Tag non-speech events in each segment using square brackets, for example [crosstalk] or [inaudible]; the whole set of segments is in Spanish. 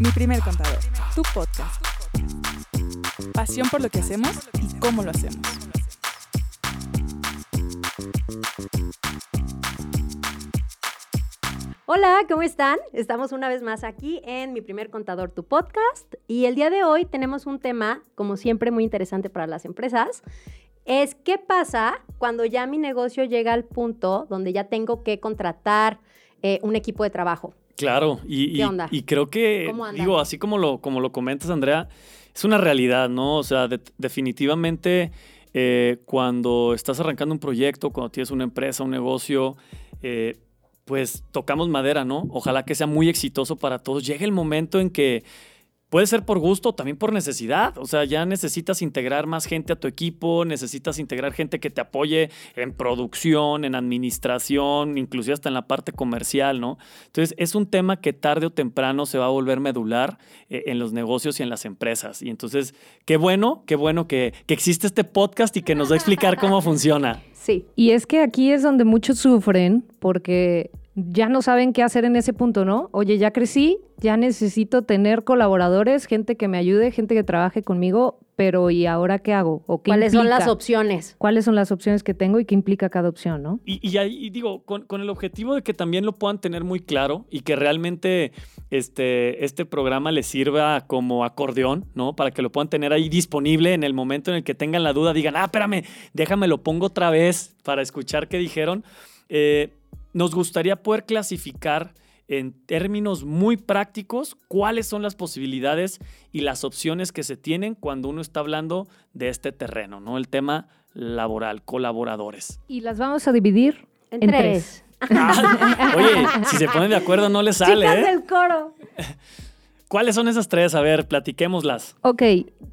Mi primer contador, tu podcast. Pasión por lo que hacemos y cómo lo hacemos. Hola, ¿cómo están? Estamos una vez más aquí en Mi primer contador, tu podcast. Y el día de hoy tenemos un tema, como siempre, muy interesante para las empresas. Es qué pasa cuando ya mi negocio llega al punto donde ya tengo que contratar eh, un equipo de trabajo. Claro, y, ¿Qué onda? y creo que, digo, así como lo, como lo comentas, Andrea, es una realidad, ¿no? O sea, de- definitivamente eh, cuando estás arrancando un proyecto, cuando tienes una empresa, un negocio, eh, pues tocamos madera, ¿no? Ojalá que sea muy exitoso para todos. Llega el momento en que puede ser por gusto, también por necesidad. O sea, ya necesitas integrar más gente a tu equipo, necesitas integrar gente que te apoye en producción, en administración, inclusive hasta en la parte comercial, ¿no? Entonces, es un tema que tarde o temprano se va a volver medular eh, en los negocios y en las empresas. Y entonces, qué bueno, qué bueno que, que existe este podcast y que nos va a explicar cómo funciona. Sí. Y es que aquí es donde muchos sufren porque ya no saben qué hacer en ese punto, ¿no? Oye, ya crecí, ya necesito tener colaboradores, gente que me ayude, gente que trabaje conmigo, pero ¿y ahora qué hago? ¿O qué ¿Cuáles son las opciones? ¿Cuáles son las opciones que tengo y qué implica cada opción, no? Y, y ahí y digo, con, con el objetivo de que también lo puedan tener muy claro y que realmente este, este programa les sirva como acordeón, ¿no? Para que lo puedan tener ahí disponible en el momento en el que tengan la duda, digan, ah, espérame, déjame lo pongo otra vez para escuchar qué dijeron. Eh, nos gustaría poder clasificar en términos muy prácticos cuáles son las posibilidades y las opciones que se tienen cuando uno está hablando de este terreno, ¿no? El tema laboral, colaboradores. Y las vamos a dividir En, En tres. Ah, oye, si se ponen de acuerdo no les sale, Chicas ¿eh? del coro. ¿Cuáles son esas tres? A ver, platiquémoslas. Ok,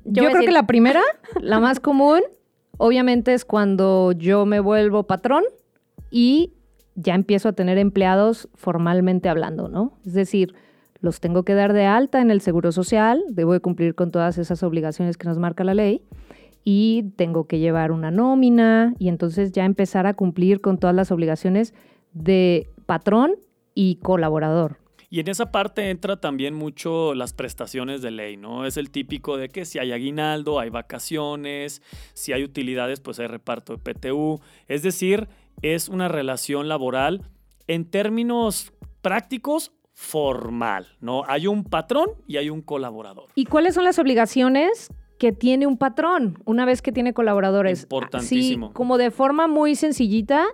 yo creo decir- que la primera, [laughs] la más común, obviamente es cuando yo me vuelvo patrón y ya empiezo a tener empleados formalmente hablando, ¿no? Es decir, los tengo que dar de alta en el Seguro Social, debo de cumplir con todas esas obligaciones que nos marca la ley y tengo que llevar una nómina y entonces ya empezar a cumplir con todas las obligaciones de patrón y colaborador. Y en esa parte entra también mucho las prestaciones de ley, ¿no? Es el típico de que si hay aguinaldo, hay vacaciones, si hay utilidades, pues hay reparto de PTU. Es decir, es una relación laboral en términos prácticos formal, ¿no? Hay un patrón y hay un colaborador. ¿Y cuáles son las obligaciones que tiene un patrón una vez que tiene colaboradores? Importantísimo. Sí, como de forma muy sencillita,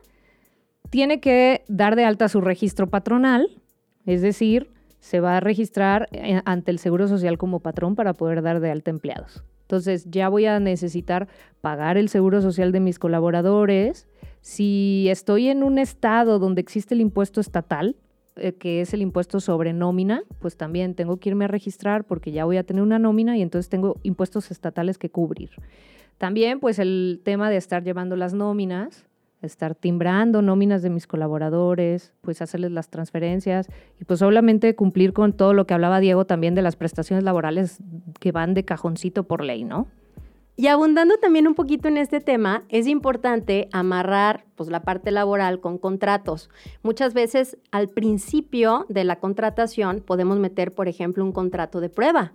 tiene que dar de alta su registro patronal, es decir, se va a registrar eh, ante el Seguro Social como patrón para poder dar de alta empleados. Entonces, ya voy a necesitar pagar el Seguro Social de mis colaboradores. Si estoy en un estado donde existe el impuesto estatal, eh, que es el impuesto sobre nómina, pues también tengo que irme a registrar porque ya voy a tener una nómina y entonces tengo impuestos estatales que cubrir. También pues el tema de estar llevando las nóminas, estar timbrando nóminas de mis colaboradores, pues hacerles las transferencias y pues obviamente cumplir con todo lo que hablaba Diego también de las prestaciones laborales que van de cajoncito por ley, ¿no? Y abundando también un poquito en este tema, es importante amarrar pues, la parte laboral con contratos. Muchas veces al principio de la contratación podemos meter, por ejemplo, un contrato de prueba.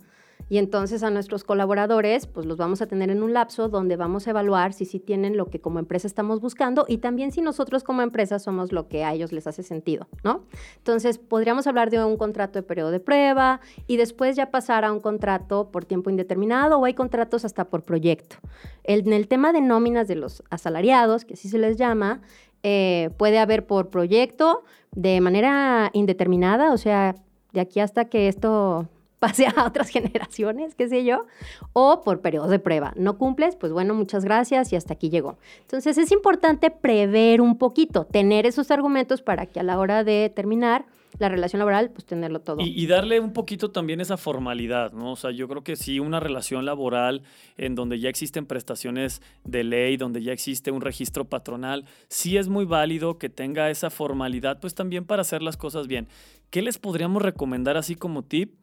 Y entonces a nuestros colaboradores, pues los vamos a tener en un lapso donde vamos a evaluar si sí tienen lo que como empresa estamos buscando y también si nosotros como empresa somos lo que a ellos les hace sentido, ¿no? Entonces podríamos hablar de un contrato de periodo de prueba y después ya pasar a un contrato por tiempo indeterminado o hay contratos hasta por proyecto. En el tema de nóminas de los asalariados, que así se les llama, eh, puede haber por proyecto de manera indeterminada, o sea, de aquí hasta que esto pase a otras [laughs] generaciones, qué sé yo, o por periodos de prueba. No cumples, pues bueno, muchas gracias y hasta aquí llegó. Entonces es importante prever un poquito, tener esos argumentos para que a la hora de terminar la relación laboral, pues tenerlo todo. Y, y darle un poquito también esa formalidad, ¿no? O sea, yo creo que sí, una relación laboral en donde ya existen prestaciones de ley, donde ya existe un registro patronal, sí es muy válido que tenga esa formalidad, pues también para hacer las cosas bien. ¿Qué les podríamos recomendar así como tip?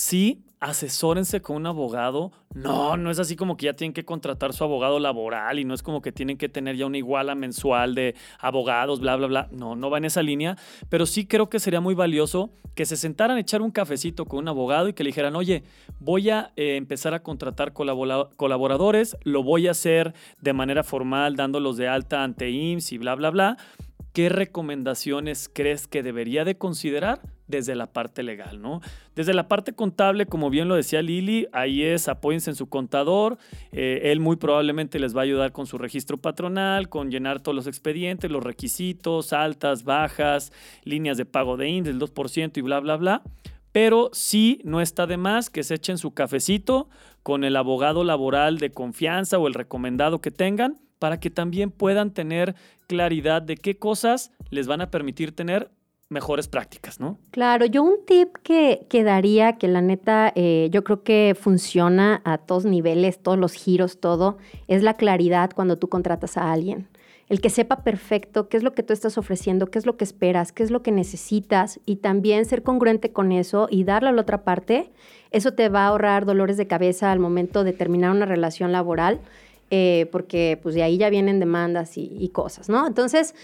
Sí, asesórense con un abogado. No, no es así como que ya tienen que contratar su abogado laboral y no es como que tienen que tener ya una iguala mensual de abogados, bla, bla, bla. No, no va en esa línea, pero sí creo que sería muy valioso que se sentaran a echar un cafecito con un abogado y que le dijeran, oye, voy a eh, empezar a contratar colaboradores, lo voy a hacer de manera formal, dándolos de alta ante IMSS y bla, bla, bla. ¿Qué recomendaciones crees que debería de considerar desde la parte legal, ¿no? Desde la parte contable, como bien lo decía Lili, ahí es apóyense en su contador, eh, él muy probablemente les va a ayudar con su registro patronal, con llenar todos los expedientes, los requisitos, altas, bajas, líneas de pago de INDE, el 2% y bla, bla, bla. Pero sí no está de más que se echen su cafecito con el abogado laboral de confianza o el recomendado que tengan para que también puedan tener claridad de qué cosas les van a permitir tener mejores prácticas, ¿no? Claro, yo un tip que, que daría, que la neta eh, yo creo que funciona a todos niveles, todos los giros, todo, es la claridad cuando tú contratas a alguien. El que sepa perfecto qué es lo que tú estás ofreciendo, qué es lo que esperas, qué es lo que necesitas y también ser congruente con eso y darle a la otra parte, eso te va a ahorrar dolores de cabeza al momento de terminar una relación laboral. Eh, porque pues de ahí ya vienen demandas y, y, cosas, ¿no? Entonces,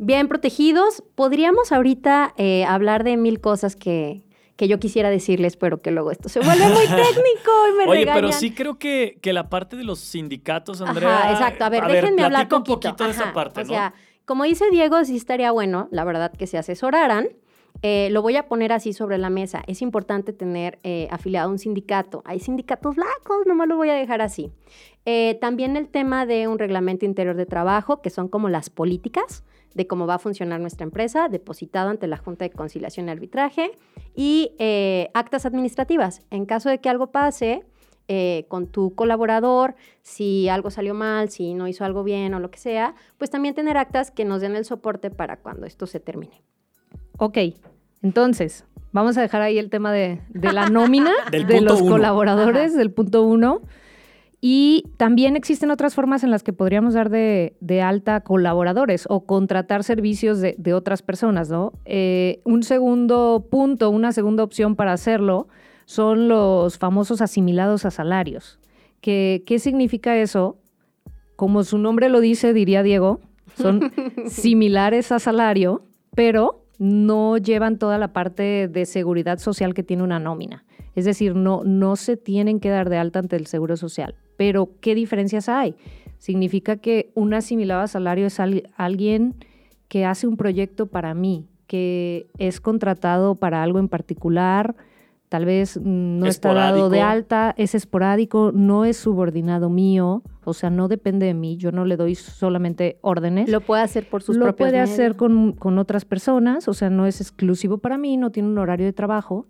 bien protegidos. Podríamos ahorita eh, hablar de mil cosas que, que yo quisiera decirles, pero que luego esto se vuelve muy [laughs] técnico y me Oye, pero sí creo que, que, la parte de los sindicatos, Andrea. Ajá, exacto. A ver, déjenme hablar un poquito de esa parte, O sea, como dice Diego, sí estaría bueno, la verdad, que se asesoraran. Eh, lo voy a poner así sobre la mesa. Es importante tener eh, afiliado a un sindicato. Hay sindicatos blancos, nomás lo voy a dejar así. Eh, también el tema de un reglamento interior de trabajo, que son como las políticas de cómo va a funcionar nuestra empresa, depositado ante la Junta de Conciliación y Arbitraje, y eh, actas administrativas. En caso de que algo pase eh, con tu colaborador, si algo salió mal, si no hizo algo bien o lo que sea, pues también tener actas que nos den el soporte para cuando esto se termine. Ok, entonces, vamos a dejar ahí el tema de, la nómina [laughs] de los colaboradores, del punto uno. Y también existen otras formas en las que podríamos dar de, alta colaboradores o contratar servicios de, otras personas, ¿no? Eh, un segundo punto, una segunda opción para hacerlo son los famosos asimilados a salarios. ¿Qué, qué significa eso? Como su nombre lo dice, diría Diego, son [laughs] similares a salario, pero no llevan toda la parte de seguridad social que tiene una nómina. Es decir, no, no se tienen que dar de alta ante el Seguro Social. Pero, ¿qué diferencias hay? Significa que un asimilado a salario es alguien que hace un proyecto para mí, que es contratado para algo en particular, tal vez no está dado de alta, es esporádico, no es subordinado mío, o sea, no depende de mí, yo no le doy solamente órdenes. Lo puede hacer por sus Lo propios puede hacer con, con, otras personas, o sea, no es exclusivo para mí, no tiene un horario de trabajo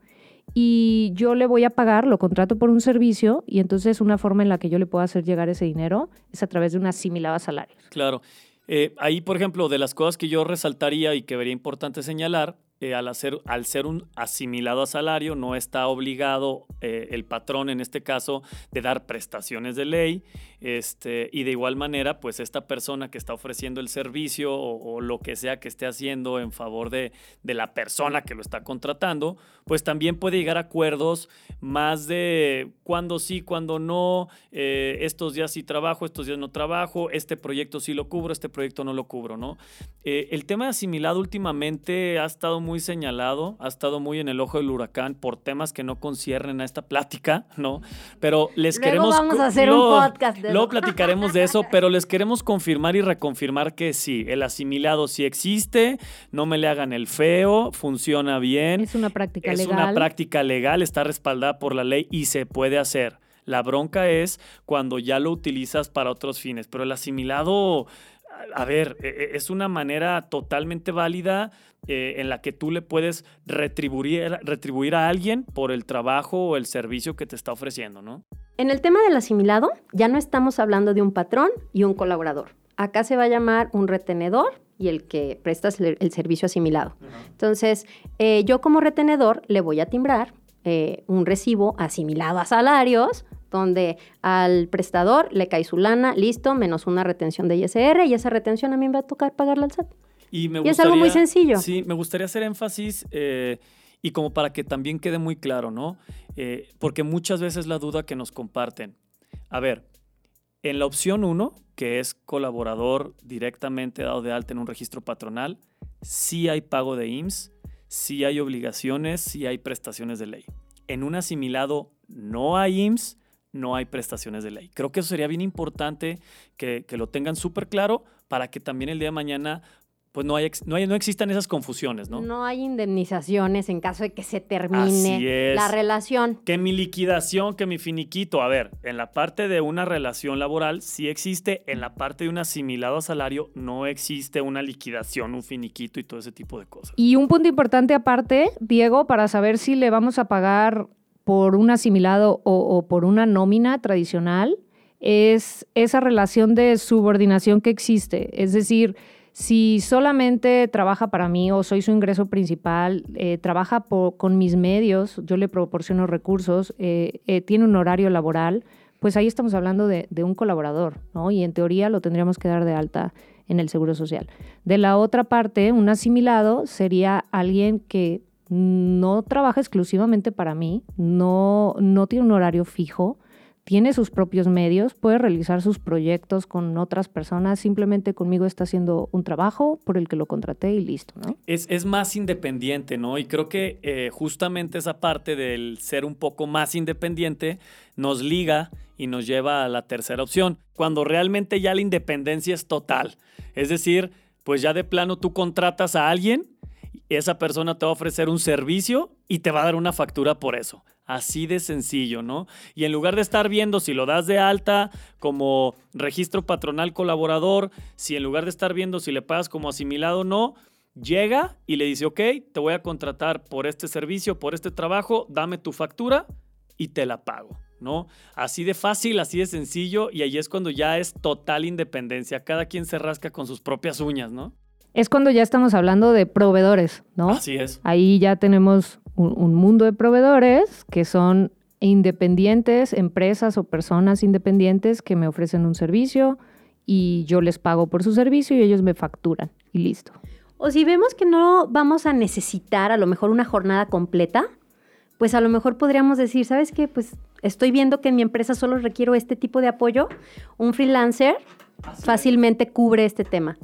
y yo le voy a pagar, lo contrato por un servicio y entonces una forma en la que yo le puedo hacer llegar ese dinero es a través de una asimilada a salarios. Claro. Eh, ahí, por ejemplo, de las cosas que yo resaltaría y que vería importante señalar, eh, al, hacer, al ser un asimilado a salario, no está obligado eh, el patrón, en este caso, de dar prestaciones de ley. Este, y de igual manera, pues esta persona que está ofreciendo el servicio o, lo que sea que esté haciendo en favor de, de, la persona que lo está contratando, pues también puede llegar a acuerdos más de cuándo sí, cuándo no, eh, estos días sí trabajo, estos días no trabajo, este proyecto sí lo cubro, este proyecto no lo cubro, ¿no? el tema de asimilado últimamente ha estado muy muy señalado, ha estado muy en el ojo del huracán por temas que no conciernen a esta plática, ¿no? Pero les luego queremos... Vamos a hacer un podcast. De luego platicaremos de eso, pero les queremos confirmar y reconfirmar que sí, el asimilado sí existe, no me le hagan el feo, funciona bien. Es una práctica legal. Es una práctica legal, está respaldada por la ley y se puede hacer. La bronca es cuando ya lo utilizas para otros fines, pero el asimilado a ver, e, e, es una manera totalmente válida eh, en la que tú le puedes retribuir, retribuir a alguien por el trabajo o el servicio que te está ofreciendo, ¿no? En el tema del asimilado, ya no estamos hablando de un patrón y un colaborador. Acá se va a llamar un retenedor y el que presta el servicio asimilado. Entonces, eh, yo como retenedor le voy a timbrar eh, un recibo asimilado a salarios donde al prestador le cae su lana, listo, menos una retención de ISR y esa retención a mí me va a tocar pagarla al SAT. Y, me es algo muy sencillo. Sí, me gustaría hacer énfasis. Eh, y como para que también quede muy claro, ¿no? Eh, porque muchas veces la duda que nos comparten. A ver, en la opción 1, que es colaborador directamente dado de alta en un registro patronal, sí hay pago de IMSS, sí hay obligaciones, sí hay prestaciones de ley. En un asimilado no hay IMSS, no hay prestaciones de ley. Creo que eso sería bien importante que, que lo tengan súper claro para que también el día de mañana pues no, hay, no, hay, no existan esas confusiones, ¿no? No hay indemnizaciones en caso de que se termine la relación. Que mi liquidación, que mi finiquito, a ver, en la parte de una relación laboral sí existe, en la parte de un asimilado a salario no existe una liquidación, un finiquito y todo ese tipo de cosas. Y un punto importante aparte, Diego, para saber si le vamos a pagar por un asimilado o, o por una nómina tradicional, es esa relación de subordinación que existe. Es decir, si solamente trabaja para mí o soy su ingreso principal, eh, trabaja con mis medios, yo le proporciono recursos, eh, eh, tiene un horario laboral, pues ahí estamos hablando de, de, un colaborador, ¿no? Y en teoría lo tendríamos que dar de alta en el Seguro Social. De la otra parte, un asimilado sería alguien que no trabaja exclusivamente para mí, no, no tiene un horario fijo, tiene sus propios medios, puede realizar sus proyectos con otras personas, simplemente conmigo está haciendo un trabajo por el que lo contraté y listo, ¿no? Es, más independiente, ¿no? Y creo que eh, justamente esa parte del ser un poco más independiente nos liga y nos lleva a la tercera opción, cuando realmente ya la independencia es total. Es decir, pues ya de plano tú contratas a alguien, esa persona te va a ofrecer un servicio y te va a dar una factura por eso. Así de sencillo, ¿no? Y en lugar de estar viendo si lo das de alta como registro patronal colaborador, si en lugar de estar viendo si le pagas como asimilado o no, llega y le dice, ok, te voy a contratar por este servicio, por este trabajo, dame tu factura y te la pago, ¿no? Así de fácil, así de sencillo y ahí es cuando ya es total independencia, cada quien se rasca con sus propias uñas, ¿no? Es cuando ya estamos hablando de proveedores, ¿no? Así es. Ahí ya tenemos un, mundo de proveedores que son independientes, empresas o personas independientes que me ofrecen un servicio y yo les pago por su servicio y ellos me facturan y listo. O si vemos que no vamos a necesitar a lo mejor una jornada completa, pues a lo mejor podríamos decir, ¿sabes qué? Pues estoy viendo que en mi empresa solo requiero este tipo de apoyo. Un freelancer fácilmente cubre este tema.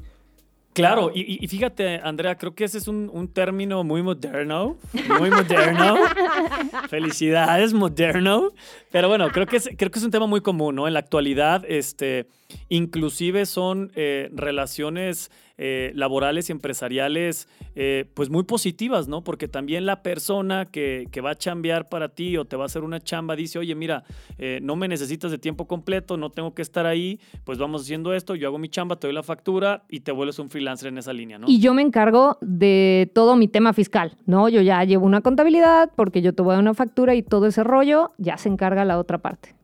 Claro, y, fíjate, Andrea, creo que ese es un, término muy moderno, muy moderno. [laughs] Felicidades, moderno. Pero bueno, creo que, es, creo que es un tema muy común, ¿no? En la actualidad, este, inclusive son eh, relaciones eh, laborales y empresariales eh, pues muy positivas, ¿no? Porque también la persona que, va a chambear para ti o te va a hacer una chamba dice, oye, mira, eh, no me necesitas de tiempo completo, no tengo que estar ahí, pues vamos haciendo esto, yo hago mi chamba, te doy la factura y te vuelves un freelancer en esa línea, ¿no? Y yo me encargo de todo mi tema fiscal, ¿no? Yo ya llevo una contabilidad porque yo te voy a dar una factura y todo ese rollo ya se encarga la otra parte.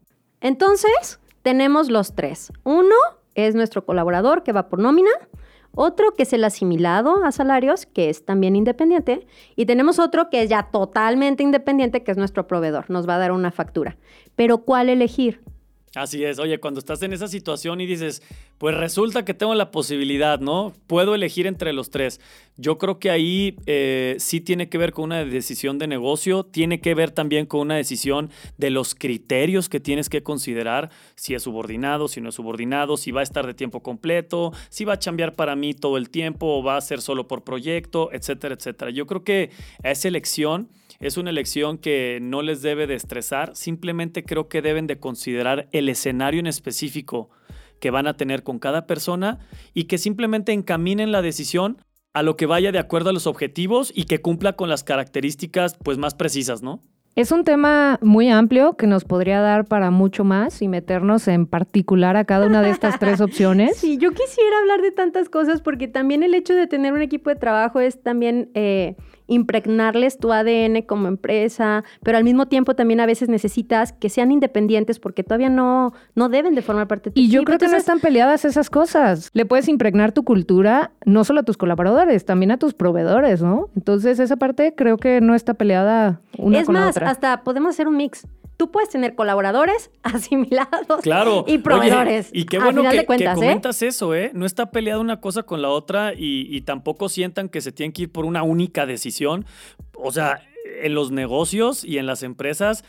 Entonces, tenemos los tres. Uno es nuestro colaborador que va por nómina. Otro que es el asimilado a salarios, que es también independiente. Y tenemos otro que es ya totalmente independiente, que es nuestro proveedor. Nos va a dar una factura. Pero ¿cuál elegir? Así es, oye, cuando estás en esa situación y dices, pues resulta que tengo la posibilidad, ¿no? Puedo elegir entre los tres. Yo creo que ahí eh, sí tiene que ver con una decisión de negocio, tiene que ver también con una decisión de los criterios que tienes que considerar, si es subordinado, si no es subordinado, si va a estar de tiempo completo, si va a cambiar para mí todo el tiempo o va a ser solo por proyecto, etcétera, etcétera. Yo creo que esa elección es una elección que no les debe de estresar, simplemente creo que deben de considerar el escenario en específico que van a tener con cada persona y que simplemente encaminen la decisión a lo que vaya de acuerdo a los objetivos y que cumpla con las características pues más precisas, ¿no? Es un tema muy amplio que nos podría dar para mucho más y meternos en particular a cada una de estas tres [laughs] opciones. Sí, yo quisiera hablar de tantas cosas porque también el hecho de tener un equipo de trabajo es también eh, impregnarles tu ADN como empresa, pero al mismo tiempo también a veces necesitas que sean independientes porque todavía no, no deben de formar parte de tu Y yo creo que no están peleadas esas cosas. Le puedes impregnar tu cultura no solo a tus colaboradores, también a tus proveedores, ¿no? Entonces esa parte creo que no está peleada una es con más, la otra. hasta podemos hacer un mix tú puedes tener colaboradores [laughs] asimilados claro. y proveedores. y qué bueno que, ¿eh? comentas eso, ¿eh? No está peleada una cosa con la otra y, tampoco sientan que se tienen que ir por una única decisión. O sea, en los negocios y en las empresas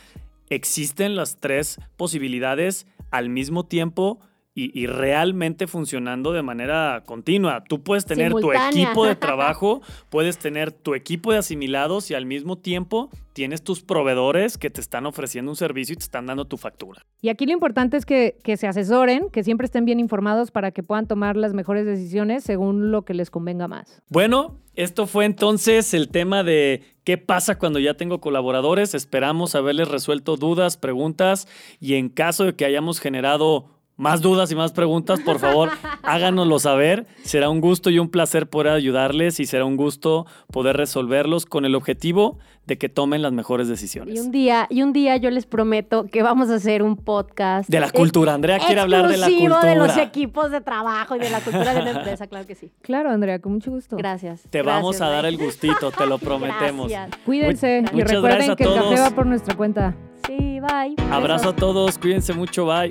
existen las tres posibilidades al mismo tiempo y, y realmente funcionando de manera continua. Tú puedes tener Simultánea. tu equipo de trabajo, [laughs] puedes tener tu equipo de asimilados y al mismo tiempo tienes tus proveedores que te están ofreciendo un servicio y te están dando tu factura. Y aquí lo importante es que, que se asesoren, que siempre estén bien informados para que puedan tomar las mejores decisiones según lo que les convenga más. Bueno, esto fue entonces el tema de qué pasa cuando ya tengo colaboradores. Esperamos haberles resuelto dudas, preguntas y en caso de que hayamos generado más dudas y más preguntas, por favor, [laughs] háganoslo saber. Será un gusto y un placer poder ayudarles y será un gusto poder resolverlos con el objetivo de que tomen las mejores Y decisiones. un día, y un día yo les prometo que vamos a hacer un podcast. De la cultura. Andrea quiere hablar de la cultura. de los equipos de trabajo y de la cultura de la empresa, claro que sí. Claro, Andrea, con mucho gusto. Gracias. Te vamos a dar el gustito, te lo [laughs] prometemos. Gracias. Cuídense y recuerden que el café va por nuestra cuenta. Sí, bye. Abrazo a todos, cuídense mucho, bye.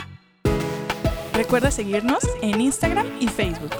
Recuerda seguirnos en Instagram y Facebook.